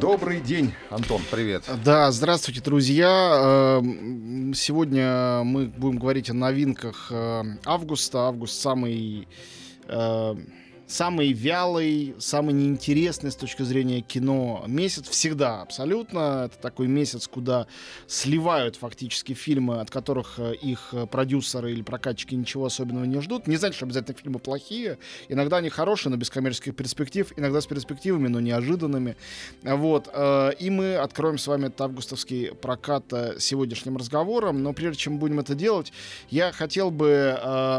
Добрый день, Антон, привет. Да, здравствуйте, друзья. Эм, сегодня мы будем говорить о новинках э, августа. Август самый э, самый вялый, самый неинтересный с точки зрения кино месяц всегда абсолютно. Это такой месяц, куда сливают фактически фильмы, от которых э, их э, продюсеры или прокатчики ничего особенного не ждут. Не значит, что обязательно фильмы плохие. Иногда они хорошие, но без коммерческих перспектив. Иногда с перспективами, но неожиданными. Вот. Э, и мы откроем с вами этот августовский прокат сегодняшним разговором. Но прежде чем будем это делать, я хотел бы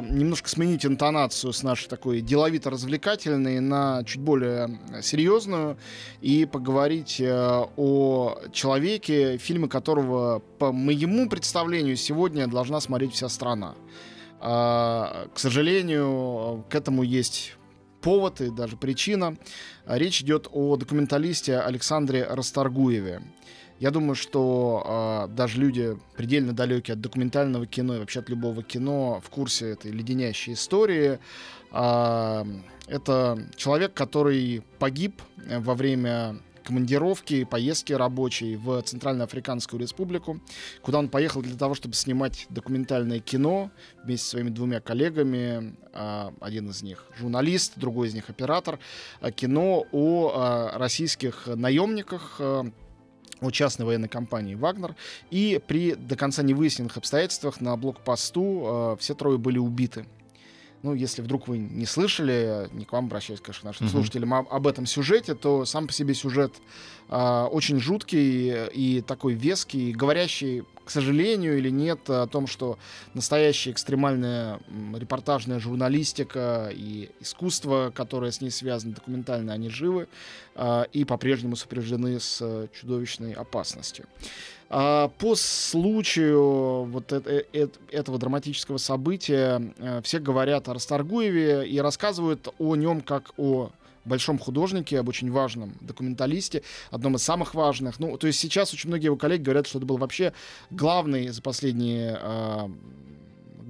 немножко сменить интонацию с нашей такой деловито развлекательной на чуть более серьезную и поговорить э, о человеке, фильмы которого, по моему представлению, сегодня должна смотреть вся страна. А, к сожалению, к этому есть повод и даже причина. Речь идет о документалисте Александре Расторгуеве. Я думаю, что э, даже люди предельно далекие от документального кино и вообще от любого кино в курсе этой леденящей истории. Э, это человек, который погиб э, во время командировки, поездки рабочей в Центральноафриканскую республику, куда он поехал для того, чтобы снимать документальное кино вместе со своими двумя коллегами. А, один из них журналист, другой из них оператор. Кино о российских наемниках, о частной военной компании «Вагнер». И при до конца невыясненных обстоятельствах на блокпосту все трое были убиты ну, если вдруг вы не слышали, не к вам обращаюсь, конечно, нашим uh-huh. слушателям, об, об этом сюжете, то сам по себе сюжет э, очень жуткий и такой веский, говорящий, к сожалению или нет, о том, что настоящая экстремальная репортажная журналистика и искусство, которое с ней связано документально, они живы э, и по-прежнему сопряжены с чудовищной опасностью. А, по случаю вот этого драматического события э, все говорят о Расторгуеве и рассказывают о нем как о большом художнике, об очень важном документалисте, одном из самых важных. Ну, то есть сейчас очень многие его коллеги говорят, что это был вообще главный за последние а,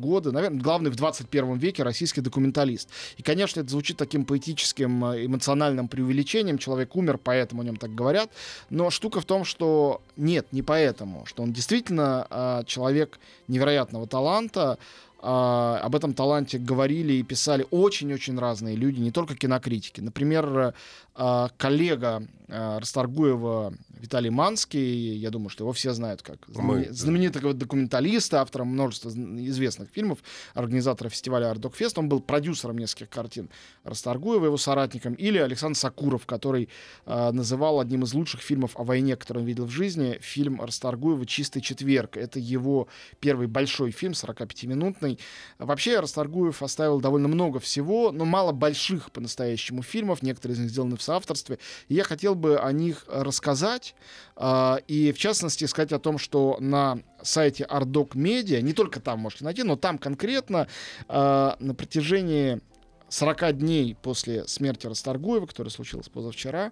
годы, наверное, главный в 21 веке российский документалист. И, конечно, это звучит таким поэтическим, э, эмоциональным преувеличением. Человек умер, поэтому о нем так говорят. Но штука в том, что нет, не поэтому, что он действительно э, человек невероятного таланта, Uh, об этом таланте говорили и писали очень-очень разные люди, не только кинокритики. Например, uh, коллега uh, Расторгуева Виталий Манский, я думаю, что его все знают как знамени... знаменитого документалиста, автора множества известных фильмов, организатора фестиваля Ардокфест. Он был продюсером нескольких картин Расторгуева, его соратником, или Александр Сакуров, который э, называл одним из лучших фильмов о войне, который он видел в жизни, фильм Расторгуева «Чистый четверг». Это его первый большой фильм, 45-минутный. Вообще Расторгуев оставил довольно много всего, но мало больших по-настоящему фильмов, некоторые из них сделаны в соавторстве. И я хотел бы о них рассказать, а, и в частности сказать о том, что на сайте Ardoc Media, не только там можете найти, но там конкретно а, на протяжении 40 дней после смерти Расторгуева, которая случилась позавчера,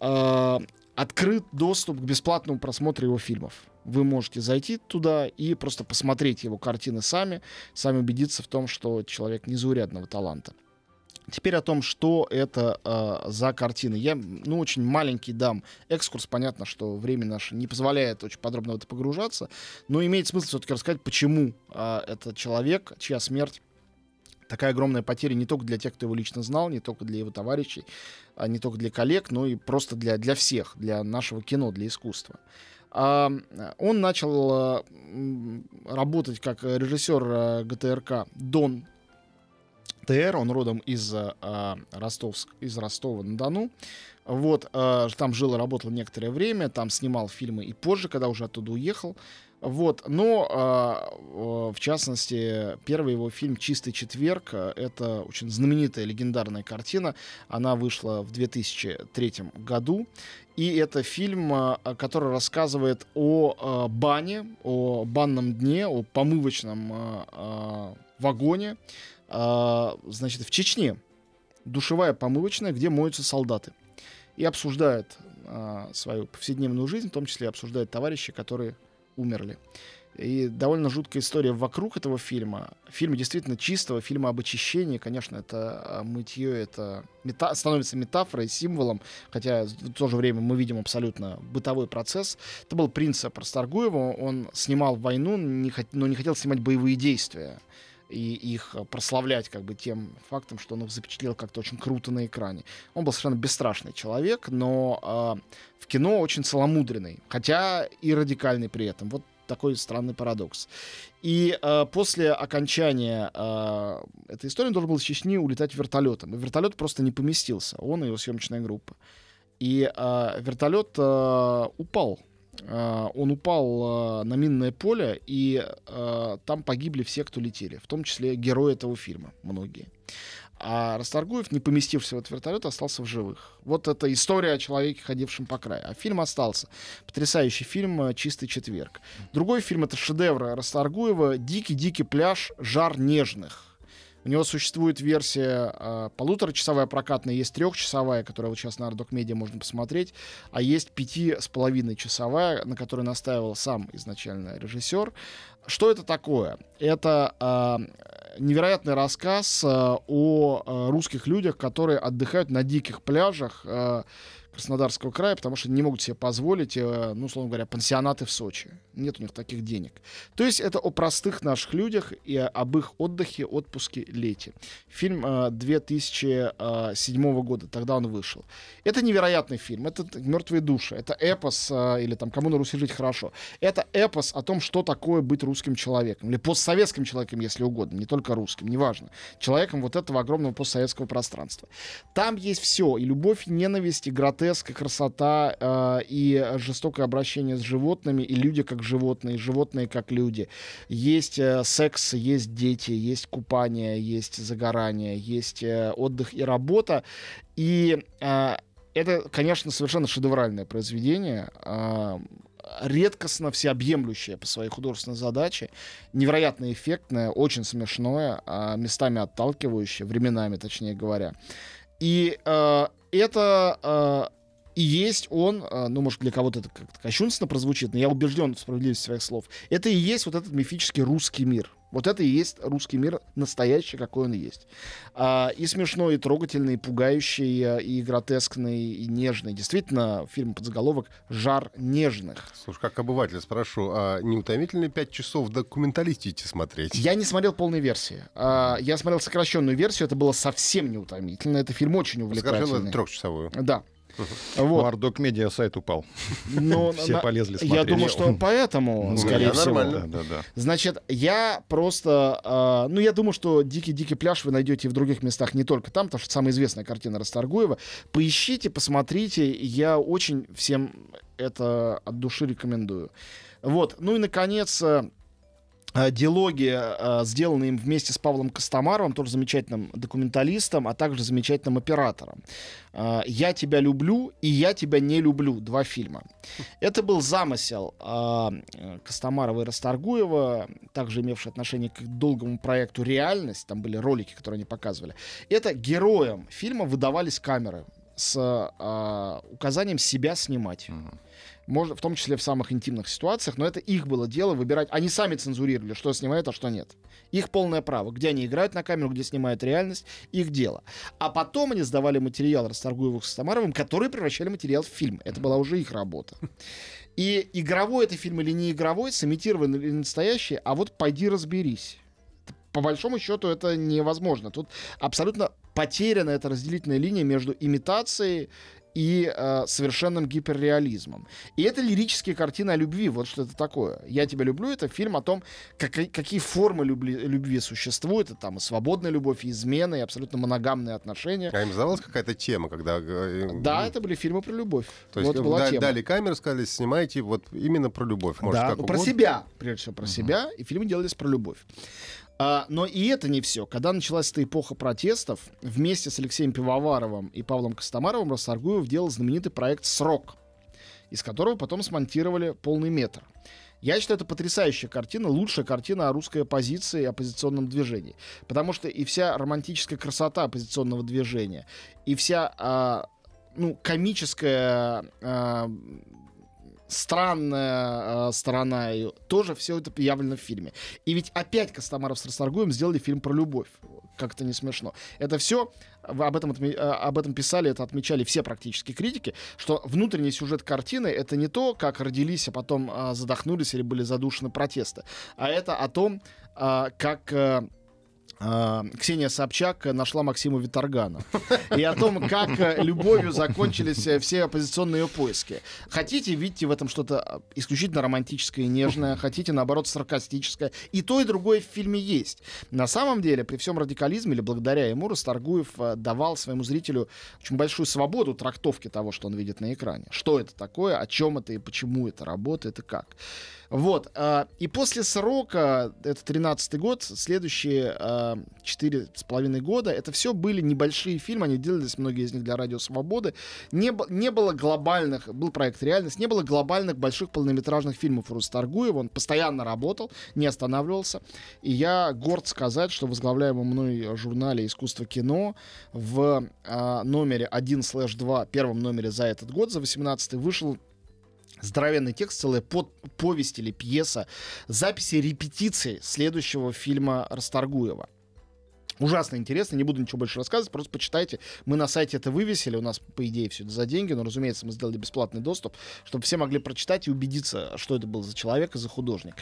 а, открыт доступ к бесплатному просмотру его фильмов. Вы можете зайти туда и просто посмотреть его картины сами, сами убедиться в том, что человек незаурядного таланта. Теперь о том, что это э, за картины. Я, ну, очень маленький дам экскурс. Понятно, что время наше не позволяет очень подробно в это погружаться. Но имеет смысл все-таки рассказать, почему э, этот человек, чья смерть такая огромная потеря не только для тех, кто его лично знал, не только для его товарищей, а не только для коллег, но и просто для, для всех, для нашего кино, для искусства. А, он начал работать как режиссер э, ГТРК Дон ТР, он родом из, э, Ростовск, из Ростова-на-Дону. Вот, э, там жил и работал некоторое время, там снимал фильмы и позже, когда уже оттуда уехал. Вот, но э, в частности, первый его фильм «Чистый четверг» это очень знаменитая легендарная картина. Она вышла в 2003 году. И это фильм, который рассказывает о э, бане, о банном дне, о помывочном э, вагоне, э, значит, в Чечне. Душевая помывочная, где моются солдаты. И обсуждает э, свою повседневную жизнь, в том числе обсуждает товарищи, которые умерли. И довольно жуткая история вокруг этого фильма. Фильм действительно чистого, фильма об очищении. Конечно, это а, мытье, это мета становится метафорой, символом, хотя в то же время мы видим абсолютно бытовой процесс. Это был принцип Расторгуева. Он снимал войну, не хот... но не хотел снимать боевые действия и их прославлять как бы тем фактом, что он их запечатлел как-то очень круто на экране. Он был совершенно бесстрашный человек, но э, в кино очень целомудренный, хотя и радикальный при этом. Вот такой странный парадокс. И э, после окончания э, этой истории он должен был из Чечни улетать вертолетом. И вертолет просто не поместился, он и его съемочная группа. И э, вертолет э, упал. Э, он упал э, на минное поле, и э, там погибли все, кто летели, в том числе герои этого фильма, многие. А Расторгуев, не поместившись в этот вертолет, остался в живых. Вот это история о человеке, ходившем по краю. А фильм остался. Потрясающий фильм «Чистый четверг». Другой фильм — это шедевр Расторгуева «Дикий-дикий пляж. Жар нежных». У него существует версия э, полуторачасовая прокатная, есть трехчасовая, которая вот сейчас на Ардок Медиа можно посмотреть, а есть пяти с половиной часовая, на которой настаивал сам изначально режиссер. Что это такое? Это э, невероятный рассказ э, о э, русских людях, которые отдыхают на диких пляжах. Э, Краснодарского края, потому что не могут себе позволить, ну, условно говоря, пансионаты в Сочи. Нет у них таких денег. То есть это о простых наших людях и об их отдыхе, отпуске, лете. Фильм 2007 э, года, тогда он вышел. Это невероятный фильм, это «Мертвые души», это эпос, э, или там «Кому на Руси жить хорошо». Это эпос о том, что такое быть русским человеком, или постсоветским человеком, если угодно, не только русским, неважно. Человеком вот этого огромного постсоветского пространства. Там есть все, и любовь, и ненависть, и гротеск, и красота э, и жестокое обращение с животными, и люди как животные, животные как люди. Есть э, секс, есть дети, есть купание, есть загорание, есть э, отдых и работа. И э, это, конечно, совершенно шедевральное произведение. Э, редкостно всеобъемлющее по своей художественной задаче, невероятно эффектное, очень смешное, э, местами отталкивающее, временами, точнее говоря. И э, это э, и есть он, э, ну, может, для кого-то это как-то кощунственно прозвучит, но я убежден в справедливости своих слов. Это и есть вот этот мифический русский мир. Вот это и есть русский мир настоящий, какой он есть. А, и смешной, и трогательный, и пугающий, э, и гротескный, и нежный. Действительно, фильм под заголовок «Жар нежных». Слушай, как обыватель спрошу, а не утомительно пять часов документалистики смотреть? Я не смотрел полной версии. А, я смотрел сокращенную версию, это было совсем не утомительно. Это фильм очень увлекательный. Сокращенную трехчасовую. Да. Вот. Мардок Медиа сайт упал. Но, Все на, полезли смотреть. Я думаю, что поэтому, ну, скорее всего. Нормально. Да, да, да. Значит, я просто... Э, ну, я думаю, что «Дикий-дикий пляж» вы найдете и в других местах, не только там, потому что самая известная картина Расторгуева. Поищите, посмотрите. Я очень всем это от души рекомендую. Вот. Ну и, наконец, э, Э, диалоги, э, сделанные им вместе с Павлом Костомаровым, тоже замечательным документалистом, а также замечательным оператором. Э, «Я тебя люблю» и «Я тебя не люблю» — два фильма. Это был замысел Костомарова и Расторгуева, также имевший отношение к долгому проекту «Реальность», там были ролики, которые они показывали. Это героям фильма выдавались камеры с указанием себя снимать. Можно, в том числе в самых интимных ситуациях, но это их было дело выбирать. Они сами цензурировали, что снимают, а что нет. Их полное право. Где они играют на камеру, где снимают реальность, их дело. А потом они сдавали материал Расторгуевых с Тамаровым, которые превращали материал в фильм. Это была уже их работа. И игровой это фильм или не игровой, сымитированный или настоящий, а вот пойди разберись. По большому счету это невозможно. Тут абсолютно потеряна эта разделительная линия между имитацией и э, совершенным гиперреализмом. И это лирические картины о любви. Вот что это такое. «Я тебя люблю» — это фильм о том, как, какие формы любви, любви существуют. Это там и свободная любовь, и измена, и абсолютно моногамные отношения. А им задавалась какая-то тема, когда... э, Да, ну, это были фильмы про любовь. То есть вот была да- тема. дали камеру, сказали, снимайте вот именно про любовь. Может, да, как ну, про угодно. себя, прежде всего про себя, и фильмы делались про любовь. А, но и это не все. Когда началась эта эпоха протестов, вместе с Алексеем Пивоваровым и Павлом Костомаровым Расторгуев делал знаменитый проект «Срок», из которого потом смонтировали полный метр. Я считаю, это потрясающая картина, лучшая картина о русской оппозиции и оппозиционном движении. Потому что и вся романтическая красота оппозиционного движения, и вся а, ну, комическая а, странная э, сторона ее, тоже все это явлено в фильме. И ведь опять Костомаров с Расторгуем сделали фильм про любовь. Как-то не смешно. Это все, об этом, э, об этом писали, это отмечали все практически критики, что внутренний сюжет картины это не то, как родились, а потом э, задохнулись или были задушены протесты, а это о том, э, как... э, Ксения Собчак нашла Максима Виторгана. И о том, как э, любовью закончились э, все оппозиционные поиски. Хотите, видите в этом что-то э, исключительно романтическое и нежное, хотите, наоборот, саркастическое. И то, и другое в фильме есть. На самом деле, при всем радикализме, или благодаря ему, Расторгуев э, давал своему зрителю очень большую свободу трактовки того, что он видит на экране. Что это такое, о чем это и почему это работает и как. Вот. э, И после срока, это 13-й год, следующие четыре с половиной года, это все были небольшие фильмы, они делались, многие из них для Радио Свободы. Не, не было глобальных, был проект «Реальность», не было глобальных больших полнометражных фильмов у Рустаргуева, он постоянно работал, не останавливался. И я горд сказать, что в возглавляемом мной журнале «Искусство кино» в э, номере 1 слэш 2, первом номере за этот год, за 18 вышел здоровенный текст, целая под, повесть или пьеса, записи репетиций следующего фильма Расторгуева. Ужасно интересно, не буду ничего больше рассказывать, просто почитайте. Мы на сайте это вывесили, у нас, по идее, все это за деньги, но, разумеется, мы сделали бесплатный доступ, чтобы все могли прочитать и убедиться, что это был за человек и за художник.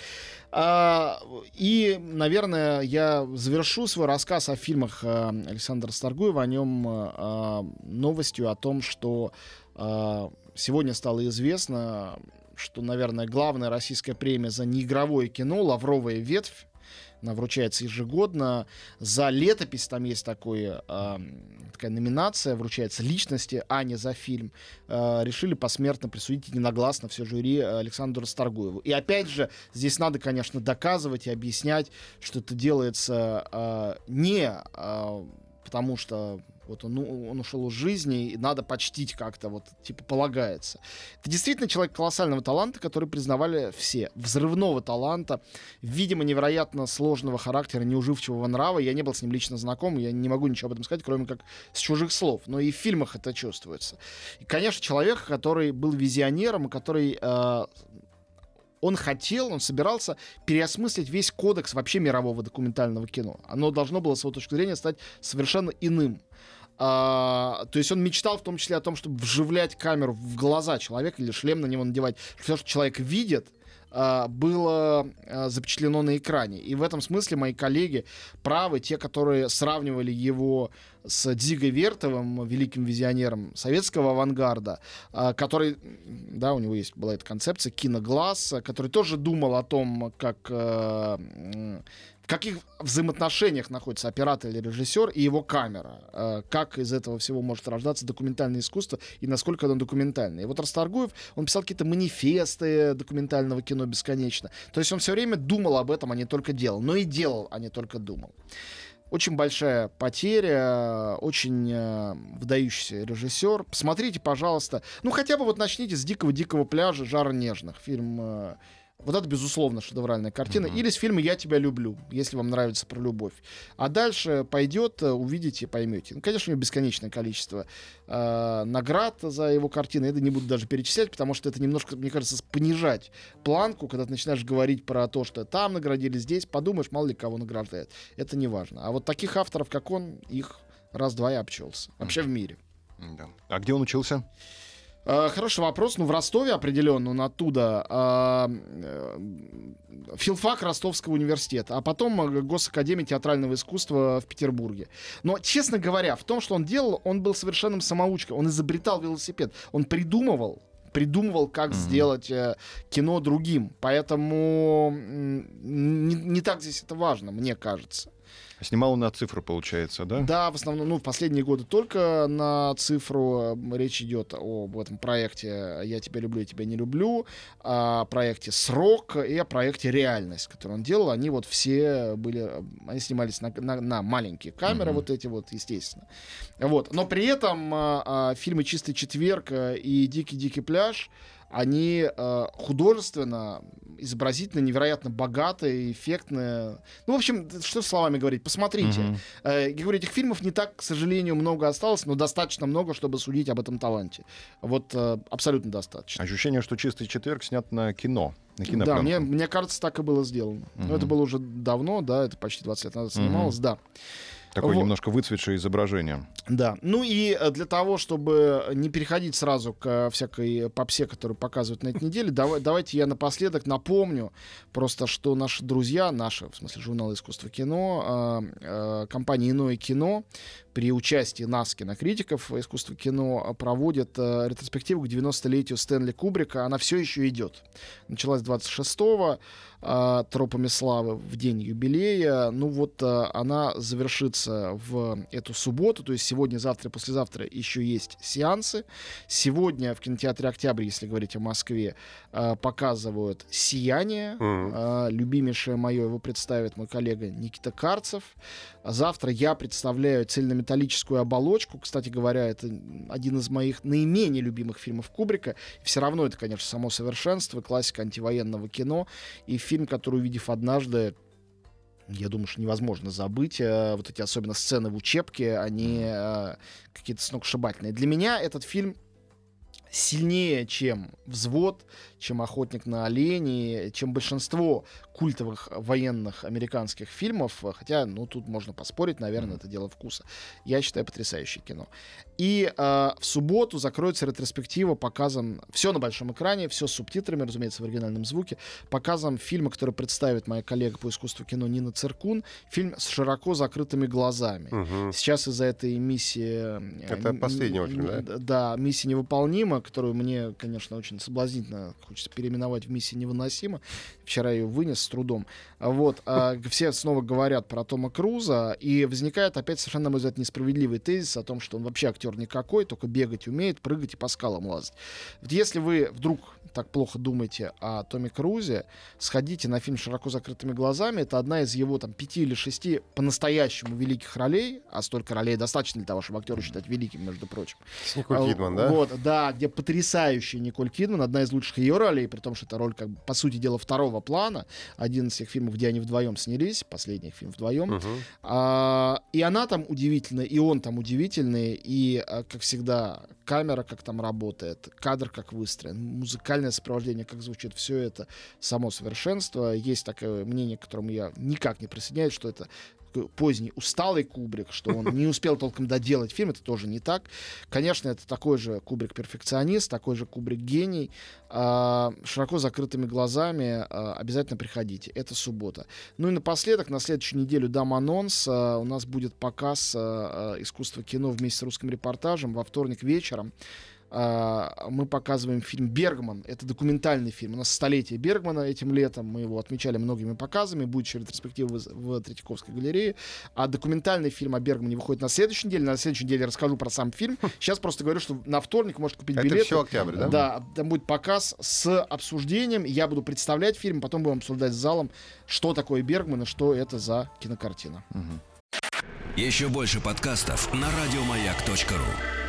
А, и, наверное, я завершу свой рассказ о фильмах э, Александра Расторгуева, о нем э, новостью о том, что э, сегодня стало известно, что, наверное, главная российская премия за неигровое кино «Лавровая ветвь» она вручается ежегодно. За летопись там есть такой, э, такая номинация, вручается личности, а не за фильм. Э, решили посмертно присудить единогласно все жюри Александру Расторгуеву. И опять же, здесь надо, конечно, доказывать и объяснять, что это делается э, не э, потому, что вот он, ну, он ушел из жизни, и надо почтить как-то, вот, типа, полагается. Это действительно человек колоссального таланта, который признавали все. Взрывного таланта, видимо, невероятно сложного характера, неуживчивого нрава. Я не был с ним лично знаком, я не могу ничего об этом сказать, кроме как с чужих слов. Но и в фильмах это чувствуется. И, конечно, человек, который был визионером, и который... э, он хотел, он собирался переосмыслить весь кодекс вообще мирового документального кино. Оно должно было, с его точки зрения, стать совершенно иным. А, то есть он мечтал в том числе о том, чтобы вживлять камеру в глаза человека или шлем на него надевать. Все, что человек видит, было а, запечатлено на экране. И в этом смысле мои коллеги правы, те, которые сравнивали его с Дзигой Вертовым, великим визионером советского авангарда, а, который, да, у него есть была эта концепция киноглаз, а, который тоже думал о том, как э, в каких взаимоотношениях находится оператор или режиссер и его камера, э, как из этого всего может рождаться документальное искусство и насколько оно документальное. И вот Расторгуев, он писал какие-то манифесты документального кино бесконечно. То есть он все время думал об этом, а не только делал. Но и делал, а не только думал. Очень большая потеря, очень э, выдающийся режиссер. Посмотрите, пожалуйста. Ну, хотя бы вот начните с «Дикого-дикого пляжа. Жара нежных». Фильм... э, вот это, безусловно, шедевральная картина. Или с фильма «Я тебя люблю», если вам нравится про любовь. А дальше пойдет, э, увидите, поймете. Ну, конечно, у него бесконечное количество э, наград за его картины. Это не буду даже перечислять, потому что это немножко, мне кажется, понижать планку, когда ты начинаешь говорить про то, что там наградили, здесь. Подумаешь, мало ли кого награждает. Это не важно. А вот таких авторов, как он, их раз-два и обчелся. Вообще в мире. Да. А где он учился? Э, хороший вопрос. Ну, в Ростове определенно, он оттуда. А, э, филфак Ростовского университета, а потом э, Госакадемия театрального искусства в Петербурге. Но, честно говоря, в том, что он делал, он был совершенным самоучкой. Он изобретал велосипед. Он придумывал придумывал, как mm-hmm. сделать э, кино другим. Поэтому не, не так здесь это важно, мне кажется. Снимал на цифру, получается, да? Да, в основном, ну, в последние годы только на цифру речь идет об этом проекте «Я тебя люблю, я тебя не люблю», о проекте «Срок» и о проекте «Реальность», который он делал. Они вот все были, они снимались на, на, на маленькие камеры, mm-hmm. вот эти вот, естественно. Вот. Но при этом а, а, фильмы «Чистый четверг» и «Дикий-дикий пляж» они э, художественно, изобразительно, невероятно богатые, эффектные. Ну, в общем, что словами говорить, посмотрите. Mm-hmm. Э, я говорю, этих фильмов не так, к сожалению, много осталось, но достаточно много, чтобы судить об этом таланте. Вот э, абсолютно достаточно. Ощущение, что «Чистый четверг» снят на кино. На да, мне, мне кажется, так и было сделано. Mm-hmm. Но это было уже давно, да, это почти 20 лет назад снималось, mm-hmm. да. Такое вот. немножко выцветшее изображение. Да. Ну и э, для того, чтобы не переходить сразу к всякой попсе, которую показывают на этой неделе, давай, давайте я напоследок напомню просто, что наши друзья, наши, в смысле, журнал искусства кино, э, э, компания «Иное кино» при участии нас, кинокритиков искусства кино, проводит э, ретроспективу к 90-летию Стэнли Кубрика. Она все еще идет. Началась 26-го э, тропами славы в день юбилея. Ну вот э, она завершится в эту субботу, то есть сегодня, завтра, послезавтра еще есть сеансы. Сегодня в кинотеатре «Октябрь», если говорить о Москве, э, показывают «Сияние». Mm-hmm. Э, любимейшее мое его представит мой коллега Никита Карцев. Завтра я представляю цельнометаллическую оболочку. Кстати говоря, это один из моих наименее любимых фильмов Кубрика. Все равно это, конечно, само совершенство, классика антивоенного кино. И фильм, который, увидев однажды, я думаю, что невозможно забыть. Э, вот эти особенно сцены в учебке, они э, какие-то сногсшибательные. Для меня этот фильм сильнее, чем «Взвод», чем «Охотник на оленей», чем большинство культовых военных американских фильмов, хотя, ну, тут можно поспорить, наверное, это дело вкуса. Я считаю, потрясающее кино. И э, в субботу закроется ретроспектива показом все на большом экране, все с субтитрами, разумеется, в оригинальном звуке, показом фильма, который представит моя коллега по искусству кино Нина Циркун, фильм с широко закрытыми глазами. Угу. Сейчас из-за этой миссии... Э, это последний фильм, да? Да, миссия невыполнима, которую мне, конечно, очень соблазнительно хочется переименовать в миссии невыносима. Вчера ее вынес с трудом. Вот. А все снова говорят про Тома Круза, и возникает опять совершенно, на мой взгляд, несправедливый тезис о том, что он вообще актер никакой, только бегать умеет, прыгать и по скалам лазать. Если вы вдруг так плохо думаете о Томе Крузе, сходите на фильм «Широко закрытыми глазами». Это одна из его там пяти или шести по-настоящему великих ролей, а столько ролей достаточно для того, чтобы актера считать великим, между прочим. С Николь а, Кидман, да? Вот, да, где потрясающая Николь Кидман, одна из лучших ее ролей, при том, что это роль, как бы, по сути дела, второго плана. Один из тех фильмов, где они вдвоем снялись, последний фильм вдвоем. Угу. А, и она там удивительная, и он там удивительный, и, а, как всегда, камера как там работает, кадр как выстроен, музыкальное сопровождение как звучит, все это само совершенство. Есть такое мнение, к которому я никак не присоединяюсь, что это поздний усталый Кубрик, что он не успел толком доделать фильм, это тоже не так. Конечно, это такой же Кубрик-перфекционист, такой же Кубрик-гений. А, широко закрытыми глазами а, обязательно приходите. Это суббота. Ну и напоследок, на следующую неделю дам анонс. А, у нас будет показ искусства кино вместе с русским репортажем во вторник вечером. А, мы показываем фильм «Бергман». Это документальный фильм. У нас столетие Бергмана этим летом. Мы его отмечали многими показами. Будет еще ретроспектива в, в Третьяковской галерее. А документальный фильм о Бергмане выходит на следующей неделе. На следующей неделе я расскажу про сам фильм. Сейчас просто говорю, что на вторник можно купить билет. Это все октябрь, да? Да. Там будет показ с обсуждением. Я буду представлять фильм, потом будем обсуждать с залом, что такое Бергман и что это за кинокартина. Угу. Еще больше подкастов на радиомаяк.ру